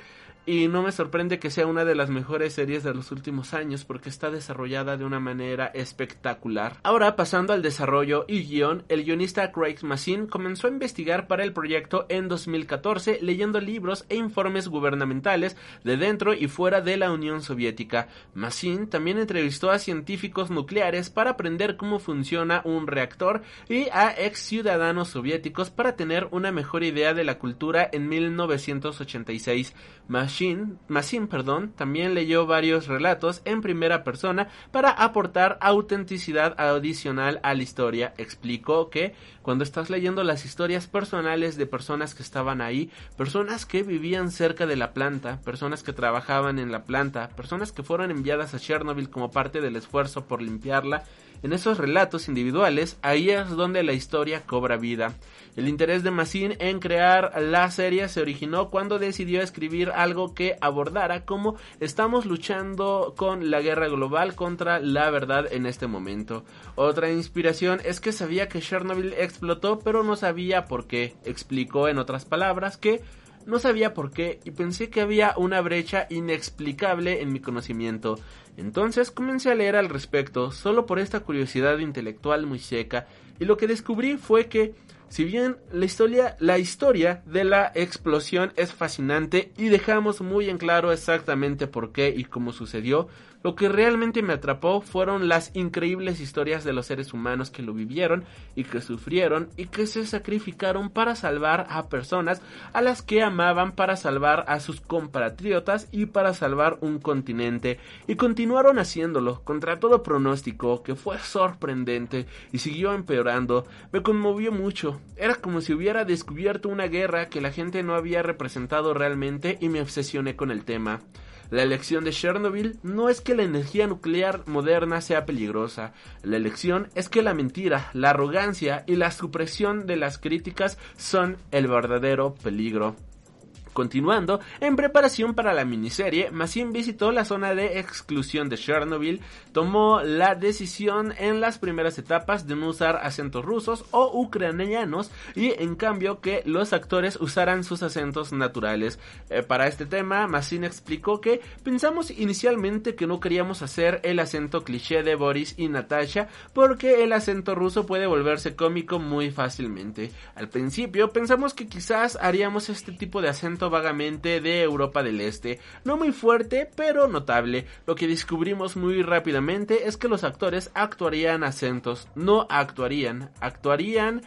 y no me sorprende que sea una de las mejores series de los últimos años porque está desarrollada de una manera espectacular. Ahora, pasando al desarrollo y guion, el guionista Craig Massin comenzó a investigar para el proyecto en 2014 leyendo libros e informes gubernamentales de dentro y fuera de la Unión Soviética. Massin también entrevistó a científicos nucleares para aprender cómo funciona un reactor y a ex ciudadanos soviéticos para tener una mejor idea de la cultura en 1986. Machine, perdón, también leyó varios relatos en primera persona para aportar autenticidad adicional a la historia. Explicó que cuando estás leyendo las historias personales de personas que estaban ahí, personas que vivían cerca de la planta, personas que trabajaban en la planta, personas que fueron enviadas a Chernobyl como parte del esfuerzo por limpiarla, en esos relatos individuales, ahí es donde la historia cobra vida. El interés de Massin en crear la serie se originó cuando decidió escribir algo que abordara cómo estamos luchando con la guerra global contra la verdad en este momento. Otra inspiración es que sabía que Chernobyl explotó pero no sabía por qué. Explicó en otras palabras que no sabía por qué y pensé que había una brecha inexplicable en mi conocimiento. Entonces comencé a leer al respecto, solo por esta curiosidad intelectual muy seca, y lo que descubrí fue que, si bien la historia, la historia de la explosión es fascinante y dejamos muy en claro exactamente por qué y cómo sucedió, Lo que realmente me atrapó fueron las increíbles historias de los seres humanos que lo vivieron y que sufrieron y que se sacrificaron para salvar a personas a las que amaban, para salvar a sus compatriotas y para salvar un continente. Y continuaron haciéndolo contra todo pronóstico, que fue sorprendente y siguió empeorando. Me conmovió mucho. Era como si hubiera descubierto una guerra que la gente no había representado realmente y me obsesioné con el tema. La elección de Chernobyl no es que la energía nuclear moderna sea peligrosa, la elección es que la mentira, la arrogancia y la supresión de las críticas son el verdadero peligro. Continuando, en preparación para la miniserie, Massin visitó la zona de exclusión de Chernobyl, tomó la decisión en las primeras etapas de no usar acentos rusos o ucranianos y en cambio que los actores usaran sus acentos naturales. Eh, para este tema, Massin explicó que pensamos inicialmente que no queríamos hacer el acento cliché de Boris y Natasha porque el acento ruso puede volverse cómico muy fácilmente. Al principio pensamos que quizás haríamos este tipo de acento vagamente de Europa del Este, no muy fuerte, pero notable. Lo que descubrimos muy rápidamente es que los actores actuarían acentos, no actuarían, actuarían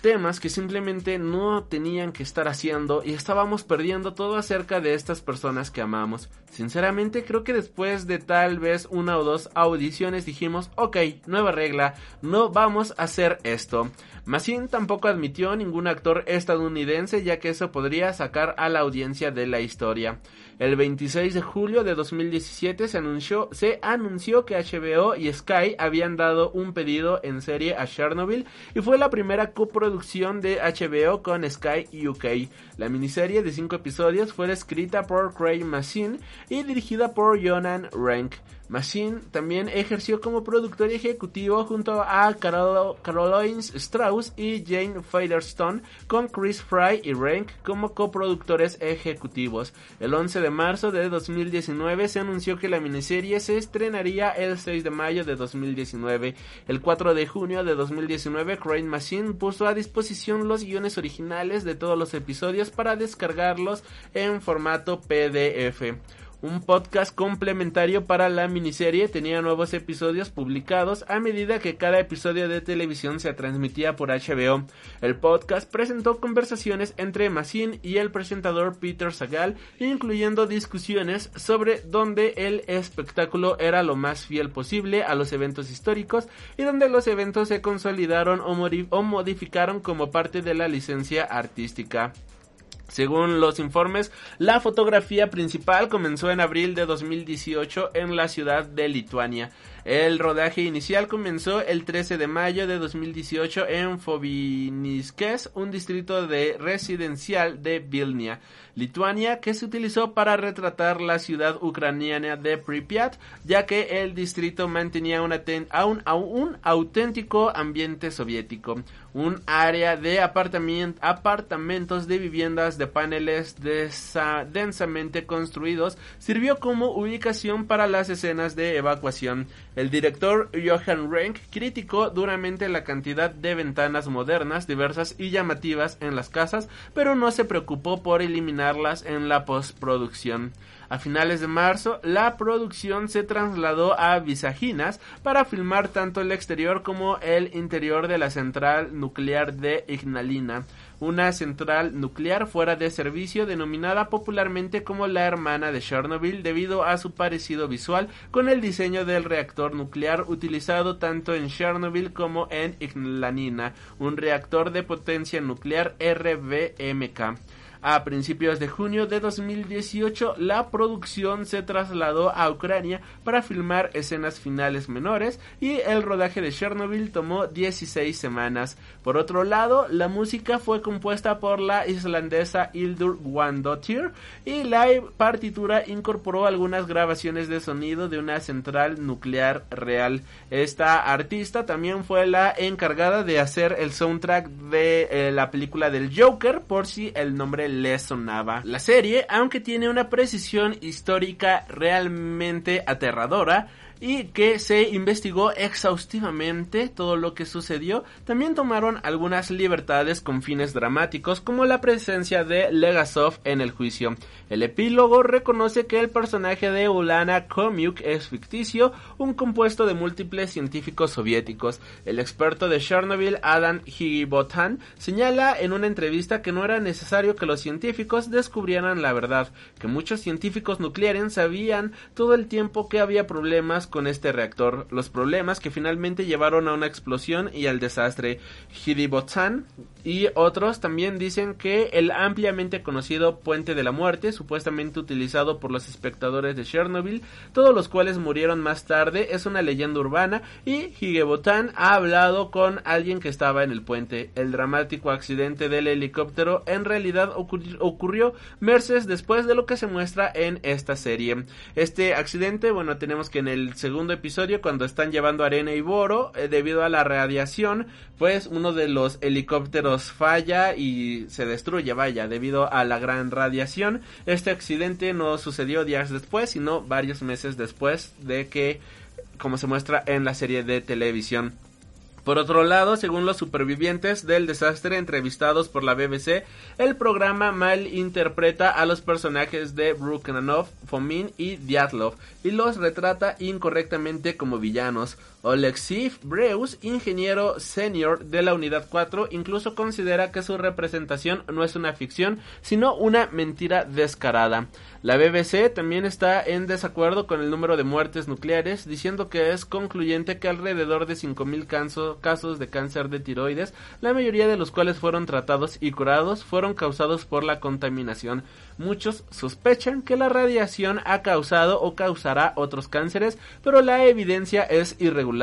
temas que simplemente no tenían que estar haciendo y estábamos perdiendo todo acerca de estas personas que amamos. Sinceramente creo que después de tal vez una o dos audiciones dijimos, ok, nueva regla, no vamos a hacer esto. Massin tampoco admitió ningún actor estadounidense ya que eso podría sacar a la audiencia de la historia. El 26 de julio de 2017 se anunció, que HBO y Sky habían dado un pedido en serie a Chernobyl y fue la primera coproducción de HBO con Sky UK. La miniserie de 5 episodios fue escrita por Craig Massin y dirigida por Jonan Rank. Machine también ejerció como productor ejecutivo junto a Carol Caroline Strauss y Jane Featherstone con Chris Fry y Rank como coproductores ejecutivos. El 11 de marzo de 2019 se anunció que la miniserie se estrenaría el 6 de mayo de 2019. El 4 de junio de 2019 Crane Machine puso a disposición los guiones originales de todos los episodios para descargarlos en formato PDF un podcast complementario para la miniserie. Tenía nuevos episodios publicados a medida que cada episodio de televisión se transmitía por HBO. El podcast presentó conversaciones entre Massin y el presentador Peter Sagal, incluyendo discusiones sobre dónde el espectáculo era lo más fiel posible a los eventos históricos y donde los eventos se consolidaron o, o modificaron como parte de la licencia artística. Según los informes, la fotografía principal comenzó en abril de 2018 en la ciudad de Lituania. El rodaje inicial comenzó el 13 de mayo de 2018 en Fobiniskes, un distrito de residencial de Vilnia, Lituania, que se utilizó para retratar la ciudad ucraniana de Pripyat, ya que el distrito mantenía un, un auténtico ambiente soviético, un área de apartamentos de viviendas de paneles densamente construidos, sirvió como ubicación para las escenas de evacuación. El director Johan Renck criticó duramente la cantidad de ventanas modernas, diversas y llamativas en las casas, pero no se preocupó por eliminarlas en la postproducción. A finales de marzo, la producción se trasladó a Visaginas para filmar tanto el exterior como el interior de la central nuclear de Ignalina una central nuclear fuera de servicio denominada popularmente como la hermana de Chernobyl debido a su parecido visual con el diseño del reactor nuclear utilizado tanto en Chernobyl como en Ignalina, un reactor de potencia nuclear RBMK. A principios de junio de 2018, la producción se trasladó a Ucrania para filmar escenas finales menores y el rodaje de Chernobyl tomó 16 semanas. Por otro lado, la música fue compuesta por la islandesa Hildur Wandottir y la partitura incorporó algunas grabaciones de sonido de una central nuclear real. Esta artista también fue la encargada de hacer el soundtrack de eh, la película del Joker, por si el nombre le sonaba. La serie, aunque tiene una precisión histórica realmente aterradora, y que se investigó exhaustivamente todo lo que sucedió. También tomaron algunas libertades con fines dramáticos como la presencia de Legasov en el juicio. El epílogo reconoce que el personaje de Ulana Komiuk es ficticio, un compuesto de múltiples científicos soviéticos. El experto de Chernobyl, Adam Higibotan, señala en una entrevista que no era necesario que los científicos descubrieran la verdad, que muchos científicos nucleares sabían todo el tiempo que había problemas con este reactor, los problemas que finalmente llevaron a una explosión y al desastre. Higibotan y otros también dicen que el ampliamente conocido Puente de la Muerte, supuestamente utilizado por los espectadores de Chernobyl, todos los cuales murieron más tarde, es una leyenda urbana y Higebotan ha hablado con alguien que estaba en el puente. El dramático accidente del helicóptero en realidad ocurrió meses después de lo que se muestra en esta serie. Este accidente, bueno, tenemos que en el segundo episodio, cuando están llevando arena y boro, eh, debido a la radiación, pues uno de los helicópteros falla y se destruye, vaya, debido a la gran radiación. Este accidente no sucedió días después, sino varios meses después de que, como se muestra en la serie de televisión. Por otro lado, según los supervivientes del desastre entrevistados por la BBC, el programa mal interpreta a los personajes de Brukhanov, Fomin y Dyatlov y los retrata incorrectamente como villanos. Oleksiy Breus, ingeniero senior de la Unidad 4, incluso considera que su representación no es una ficción, sino una mentira descarada. La BBC también está en desacuerdo con el número de muertes nucleares, diciendo que es concluyente que alrededor de 5.000 casos de cáncer de tiroides, la mayoría de los cuales fueron tratados y curados, fueron causados por la contaminación. Muchos sospechan que la radiación ha causado o causará otros cánceres, pero la evidencia es irregular.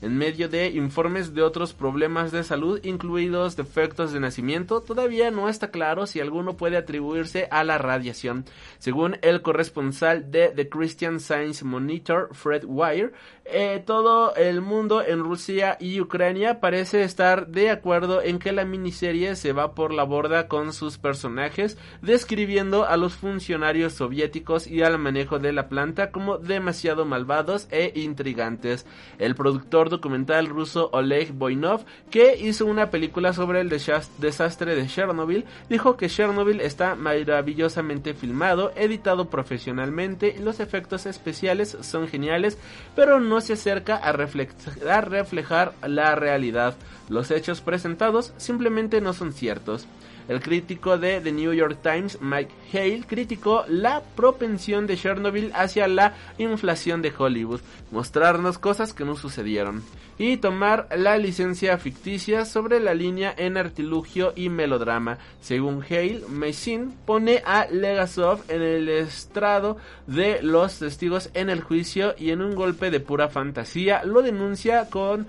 En medio de informes de otros problemas de salud, incluidos defectos de nacimiento, todavía no está claro si alguno puede atribuirse a la radiación. Según el corresponsal de The Christian Science Monitor, Fred Wire, eh, todo el mundo en Rusia y Ucrania parece estar de acuerdo en que la miniserie se va por la borda con sus personajes, describiendo a los funcionarios soviéticos y al manejo de la planta como demasiado malvados e intrigantes. El productor documental ruso Oleg Boinov, que hizo una película sobre el desastre de Chernobyl, dijo que Chernobyl está maravillosamente filmado, editado profesionalmente, los efectos especiales son geniales, pero no se acerca a, a reflejar la realidad. Los hechos presentados simplemente no son ciertos. El crítico de The New York Times, Mike Hale, criticó la propensión de Chernobyl hacia la inflación de Hollywood, mostrarnos cosas que no sucedieron, y tomar la licencia ficticia sobre la línea en artilugio y melodrama. Según Hale, Messine pone a Legasov en el estrado de los testigos en el juicio y en un golpe de pura fantasía lo denuncia con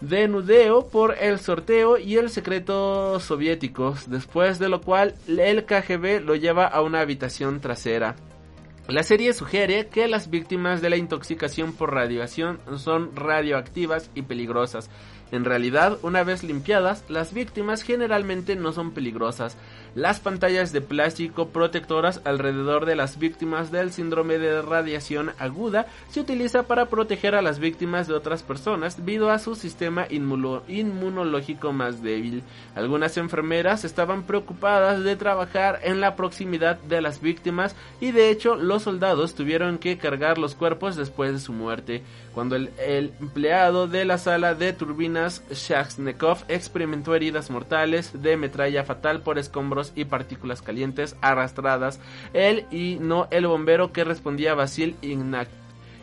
de nudeo por el sorteo y el secreto soviéticos, después de lo cual el KGB lo lleva a una habitación trasera. La serie sugiere que las víctimas de la intoxicación por radiación son radioactivas y peligrosas, en realidad, una vez limpiadas, las víctimas generalmente no son peligrosas. Las pantallas de plástico protectoras alrededor de las víctimas del síndrome de radiación aguda se utiliza para proteger a las víctimas de otras personas debido a su sistema inmunológico más débil. Algunas enfermeras estaban preocupadas de trabajar en la proximidad de las víctimas y de hecho los soldados tuvieron que cargar los cuerpos después de su muerte. Cuando el, empleado de la sala de turbinas Shakhsnekov experimentó heridas mortales de metralla fatal por escombros y partículas calientes arrastradas. Él y no el bombero que respondía Basil Ignac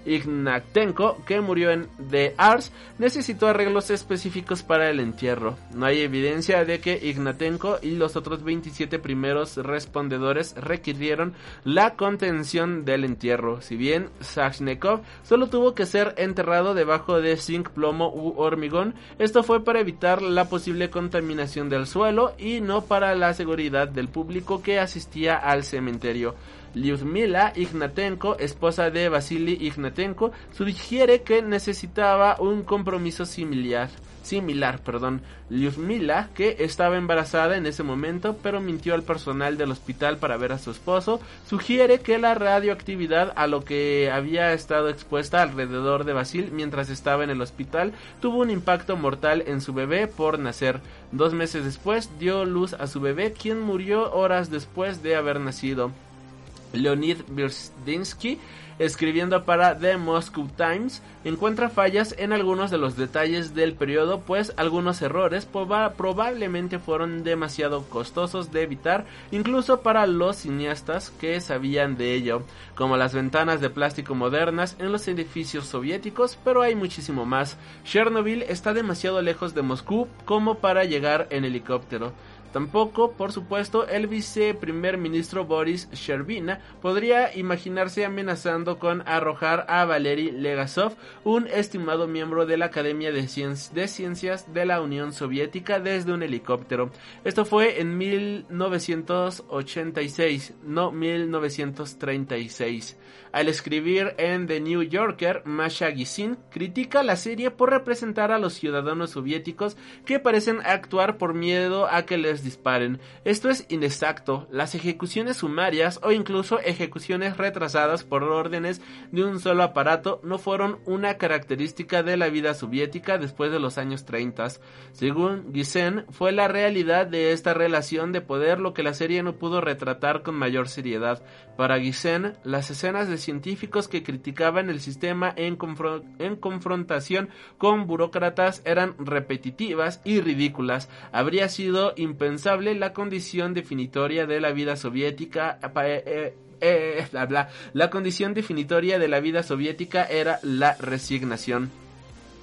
Ignatenko, que murió en The Ars, necesitó arreglos específicos para el entierro. No hay evidencia de que Ignatenko y los otros 27 primeros respondedores requirieron la contención del entierro. Si bien Sachnikov solo tuvo que ser enterrado debajo de zinc, plomo u hormigón, esto fue para evitar la posible contaminación del suelo y no para la seguridad del público que asistía al cementerio. Lyudmila Ignatenko, esposa de Vasily Ignatenko, sugiere que necesitaba un compromiso similar similar, perdón, Lyudmila, que estaba embarazada en ese momento, pero mintió al personal del hospital para ver a su esposo, sugiere que la radioactividad a lo que había estado expuesta alrededor de Basil mientras estaba en el hospital tuvo un impacto mortal en su bebé por nacer. Dos meses después dio luz a su bebé, quien murió horas después de haber nacido. Leonid Birstinsky escribiendo para The Moscow Times, encuentra fallas en algunos de los detalles del periodo, pues algunos errores probablemente fueron demasiado costosos de evitar, incluso para los cineastas que sabían de ello, como las ventanas de plástico modernas en los edificios soviéticos, pero hay muchísimo más. Chernobyl está demasiado lejos de Moscú como para llegar en helicóptero. Tampoco, por supuesto, el viceprimer ministro Boris Sherbina podría imaginarse amenazando con arrojar a Valery Legasov, un estimado miembro de la Academia de, Ciencias de la Unión Soviética, desde un helicóptero. Esto fue en 1986, no 1936. Al escribir en The New Yorker, Masha Gisin critica la serie por representar a los ciudadanos soviéticos que parecen actuar por miedo a que les disparen. Esto es inexacto. Las ejecuciones sumarias o incluso ejecuciones retrasadas por órdenes de un solo aparato no fueron una característica de la vida soviética después de los años 30. Según Gissen, fue la realidad de esta relación de poder lo que la serie no pudo retratar con mayor seriedad. Para Gissen, las escenas de científicos que criticaban el sistema en, en confrontación con burócratas eran repetitivas y ridículas. Habría sido impensable la condición definitoria de la vida soviética eh, eh, eh, la condición definitoria de la vida soviética era la resignación.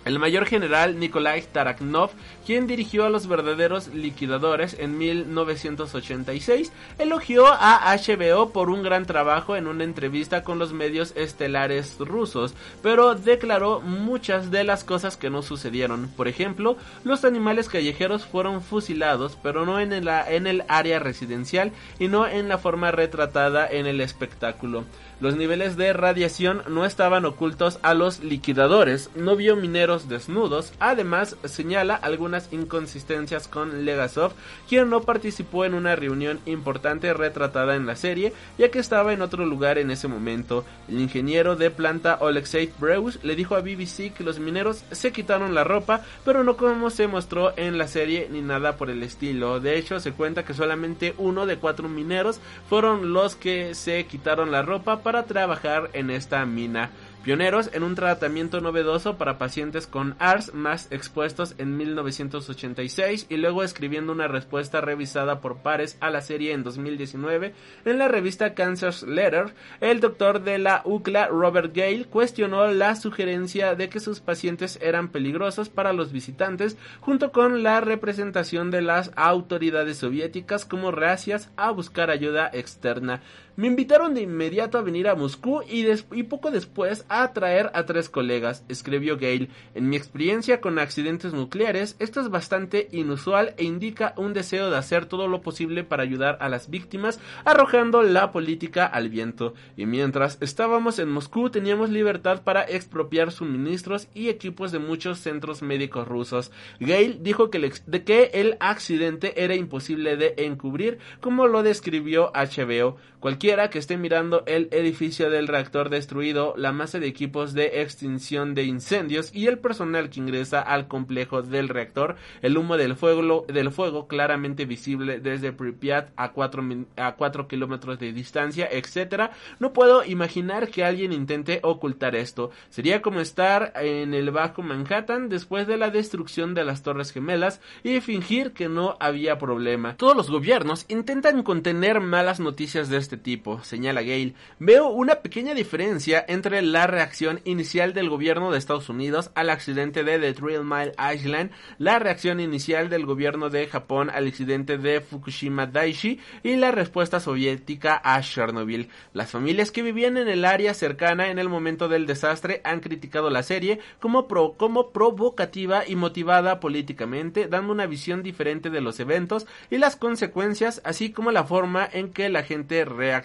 El mayor general Nikolai Taraknov, quien dirigió a los verdaderos liquidadores en 1986, elogió a HBO por un gran trabajo en una entrevista con los medios estelares rusos, pero declaró muchas de las cosas que no sucedieron. Por ejemplo, los animales callejeros fueron fusilados, pero no en en el área residencial y no en la forma retratada en el espectáculo. Los niveles de radiación no estaban ocultos a los liquidadores, no vio mineros desnudos, además señala algunas inconsistencias con Legasov, quien no participó en una reunión importante retratada en la serie, ya que estaba en otro lugar en ese momento. El ingeniero de planta Alexei Breus le dijo a BBC que los mineros se quitaron la ropa, pero no como se mostró en la serie ni nada por el estilo. De hecho, se cuenta que solamente uno de cuatro mineros fueron los que se quitaron la ropa para trabajar en esta mina pioneros en un tratamiento novedoso para pacientes con ARS más expuestos en 1986 y luego escribiendo una respuesta revisada por pares a la serie en 2019 en la revista Cancer's Letter, el doctor de la UCLA Robert Gale cuestionó la sugerencia de que sus pacientes eran peligrosos para los visitantes junto con la representación de las autoridades soviéticas como reacias a buscar ayuda externa. Me invitaron de inmediato a venir a Moscú y, poco después a traer a tres colegas, escribió Gale. En mi experiencia con accidentes nucleares, esto es bastante inusual e indica un deseo de hacer todo lo posible para ayudar a las víctimas, arrojando la política al viento. Y mientras estábamos en Moscú, teníamos libertad para expropiar suministros y equipos de muchos centros médicos rusos. Gale dijo que, de que el accidente era imposible de encubrir, como lo describió HBO. Cualquiera que esté mirando el edificio del reactor destruido, la masa de equipos de extinción de incendios y el personal que ingresa al complejo del reactor, el humo del fuego, del fuego claramente visible desde Pripyat a 4 a cuatro kilómetros de distancia, etcétera. No puedo imaginar que alguien intente ocultar esto. Sería como estar en el Bajo Manhattan después de la destrucción de las Torres Gemelas y fingir que no había problema. Todos los gobiernos intentan contener malas noticias de este este tipo, señala Gale. Veo una pequeña diferencia entre la reacción inicial del gobierno de Estados Unidos al accidente de The Three Mile Island, la reacción inicial del gobierno de Japón al accidente de Fukushima Daiichi y la respuesta soviética a Chernobyl. Las familias que vivían en el área cercana en el momento del desastre han criticado la serie como, pro, como provocativa y motivada políticamente, dando una visión diferente de los eventos y las consecuencias, así como la forma en que la gente reacciona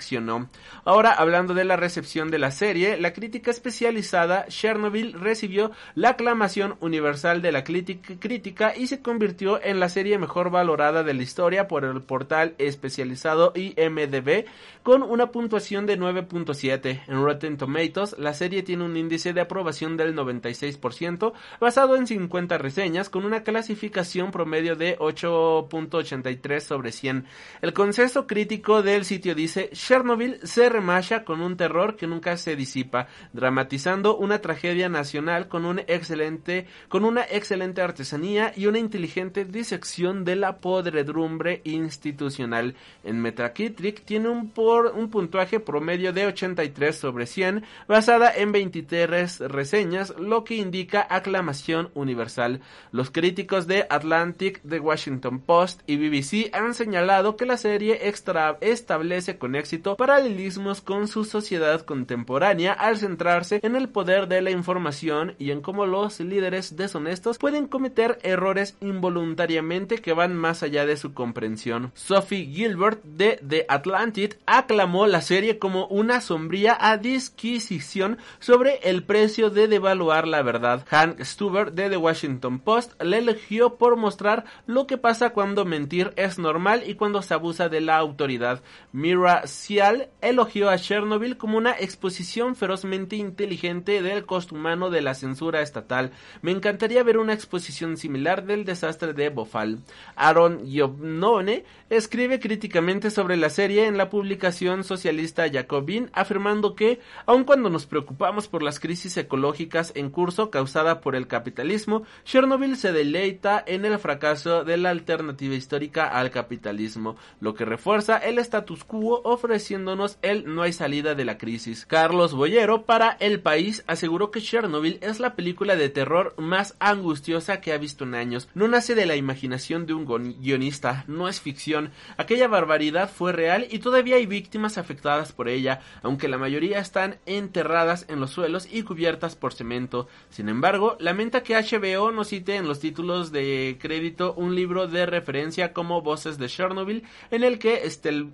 Ahora, hablando de la recepción de la serie, la crítica especializada Chernobyl recibió la aclamación universal de la crítica y se convirtió en la serie mejor valorada de la historia por el portal especializado IMDB con una puntuación de 9.7. En Rotten Tomatoes, la serie tiene un índice de aprobación del 96%, basado en 50 reseñas, con una clasificación promedio de 8.83 sobre 100. El consenso crítico del sitio dice, Chernobyl se remacha con un terror que nunca se disipa, dramatizando una tragedia nacional con un excelente, con una excelente artesanía y una inteligente disección de la podredumbre institucional. En Metacritic tiene un, por, un puntuaje promedio de 83 sobre 100, basada en 23 reseñas, lo que indica aclamación universal. Los críticos de Atlantic, The Washington Post y BBC han señalado que la serie extra establece con éxito paralelismos con su sociedad contemporánea al centrarse en el poder de la información y en cómo los líderes deshonestos pueden cometer errores involuntariamente que van más allá de su comprensión. Sophie Gilbert de The Atlantic aclamó la serie como una sombría adquisición sobre el precio de devaluar la verdad. Hank Stuber de The Washington Post le elogió por mostrar lo que pasa cuando mentir es normal y cuando se abusa de la autoridad. Mira Elogió a Chernobyl como una exposición ferozmente inteligente del costo humano de la censura estatal. Me encantaría ver una exposición similar del desastre de Bofal. Aaron Yobnone escribe críticamente sobre la serie en la publicación socialista Jacobin, afirmando que, aun cuando nos preocupamos por las crisis ecológicas en curso causada por el capitalismo, Chernobyl se deleita en el fracaso de la alternativa histórica al capitalismo, lo que refuerza el status quo ofreciéndonos el no hay salida de la crisis. Carlos Boyero para El País aseguró que Chernobyl es la película de terror más angustiosa que ha visto en años. No nace de la imaginación de un guionista, no es ficción. Aquella barbaridad fue real y todavía hay víctimas afectadas por ella, aunque la mayoría están enterradas en los suelos y cubiertas por cemento. Sin embargo, lamenta que HBO no cite en los títulos de crédito un libro de referencia como Voces de Chernobyl, en el que Estel,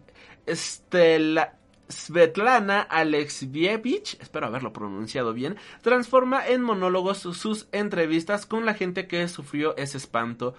Estela, Svetlana Alexievich, espero haberlo pronunciado bien, transforma en monólogos sus entrevistas con la gente que sufrió ese espanto.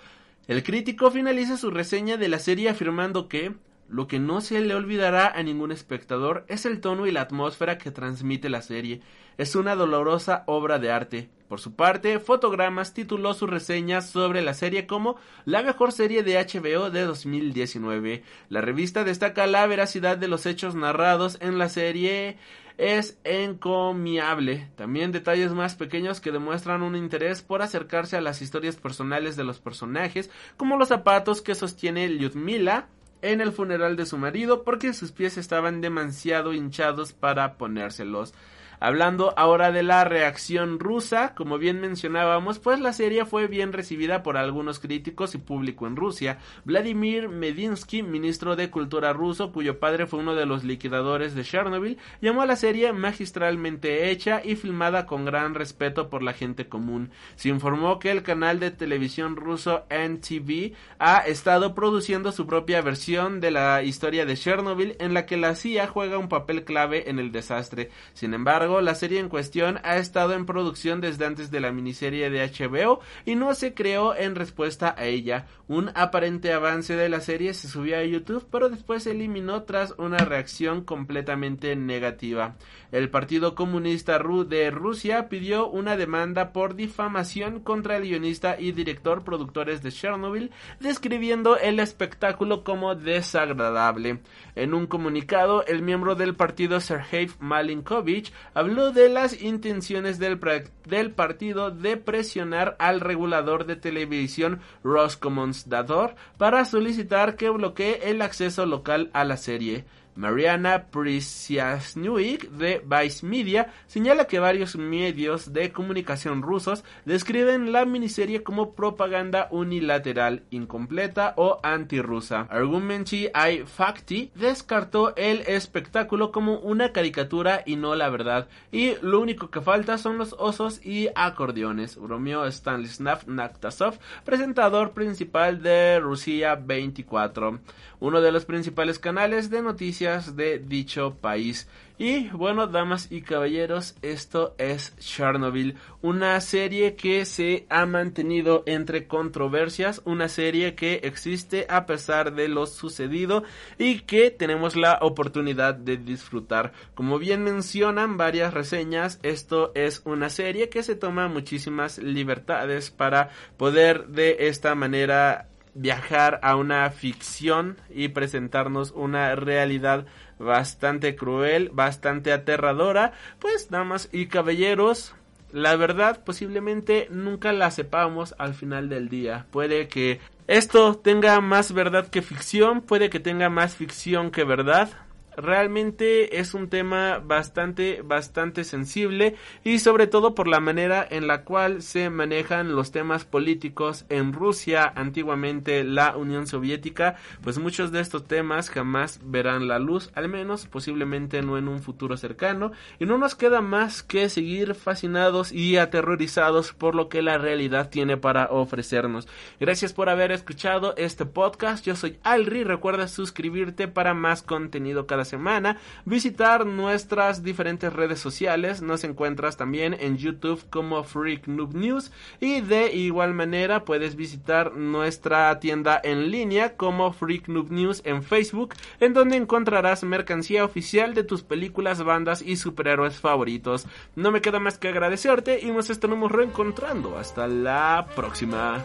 El crítico finaliza su reseña de la serie afirmando que lo que no se le olvidará a ningún espectador es el tono y la atmósfera que transmite la serie. Es una dolorosa obra de arte. Por su parte, Fotogramas tituló su reseña sobre la serie como la mejor serie de HBO de 2019. La revista destaca la veracidad de los hechos narrados en la serie es encomiable. También detalles más pequeños que demuestran un interés por acercarse a las historias personales de los personajes, como los zapatos que sostiene Lyudmila, en el funeral de su marido porque sus pies estaban demasiado hinchados para ponérselos. Hablando ahora de la reacción rusa, como bien mencionábamos, pues la serie fue bien recibida por algunos críticos y público en Rusia. Vladimir Medinsky, ministro de Cultura ruso, cuyo padre fue uno de los liquidadores de Chernobyl, llamó a la serie magistralmente hecha y filmada con gran respeto por la gente común. Se informó que el canal de televisión ruso NTV ha estado produciendo su propia versión de la historia de Chernobyl en la que la CIA juega un papel clave en el desastre. Sin embargo, la serie en cuestión ha estado en producción desde antes de la miniserie de HBO y no se creó en respuesta a ella. Un aparente avance de la serie se subió a YouTube, pero después se eliminó tras una reacción completamente negativa. El Partido Comunista de Rusia pidió una demanda por difamación contra el guionista y director productores de Chernobyl, describiendo el espectáculo como desagradable. En un comunicado, el miembro del partido Sergei Malinkovich habló de las intenciones del, del partido de presionar al regulador de televisión Roskomnadzor para solicitar que bloquee el acceso local a la serie. Mariana Prisiasnuik de Vice Media señala que varios medios de comunicación rusos describen la miniserie como propaganda unilateral, incompleta o antirrusa. Argumenti I Fakti descartó el espectáculo como una caricatura y no la verdad, y lo único que falta son los osos y acordeones, bromeó Stanislav Naktasov, presentador principal de Rusia 24. Uno de los principales canales de noticias de dicho país. Y bueno, damas y caballeros, esto es Chernobyl, una serie que se ha mantenido entre controversias, una serie que existe a pesar de lo sucedido y que tenemos la oportunidad de disfrutar. Como bien mencionan varias reseñas, esto es una serie que se toma muchísimas libertades para poder de esta manera viajar a una ficción y presentarnos una realidad bastante cruel, bastante aterradora, pues damas y caballeros, la verdad posiblemente nunca la sepamos al final del día. Puede que esto tenga más verdad que ficción, puede que tenga más ficción que verdad, realmente es un tema bastante, bastante sensible y sobre todo por la manera en la cual se manejan los temas políticos en Rusia, antiguamente la Unión Soviética, pues muchos de estos temas jamás verán la luz, al menos posiblemente no en un futuro cercano, y no nos queda más que seguir fascinados y aterrorizados por lo que la realidad tiene para ofrecernos. Gracias por haber escuchado este podcast, yo soy Alri, recuerda suscribirte para más contenido cada semana, visitar nuestras diferentes redes sociales, nos encuentras también en YouTube como Freak Noob News y de igual manera puedes visitar nuestra tienda en línea como Freak Noob News en Facebook, en donde encontrarás mercancía oficial de tus películas, bandas y superhéroes favoritos. No me queda más que agradecerte y nos estaremos reencontrando. Hasta la próxima.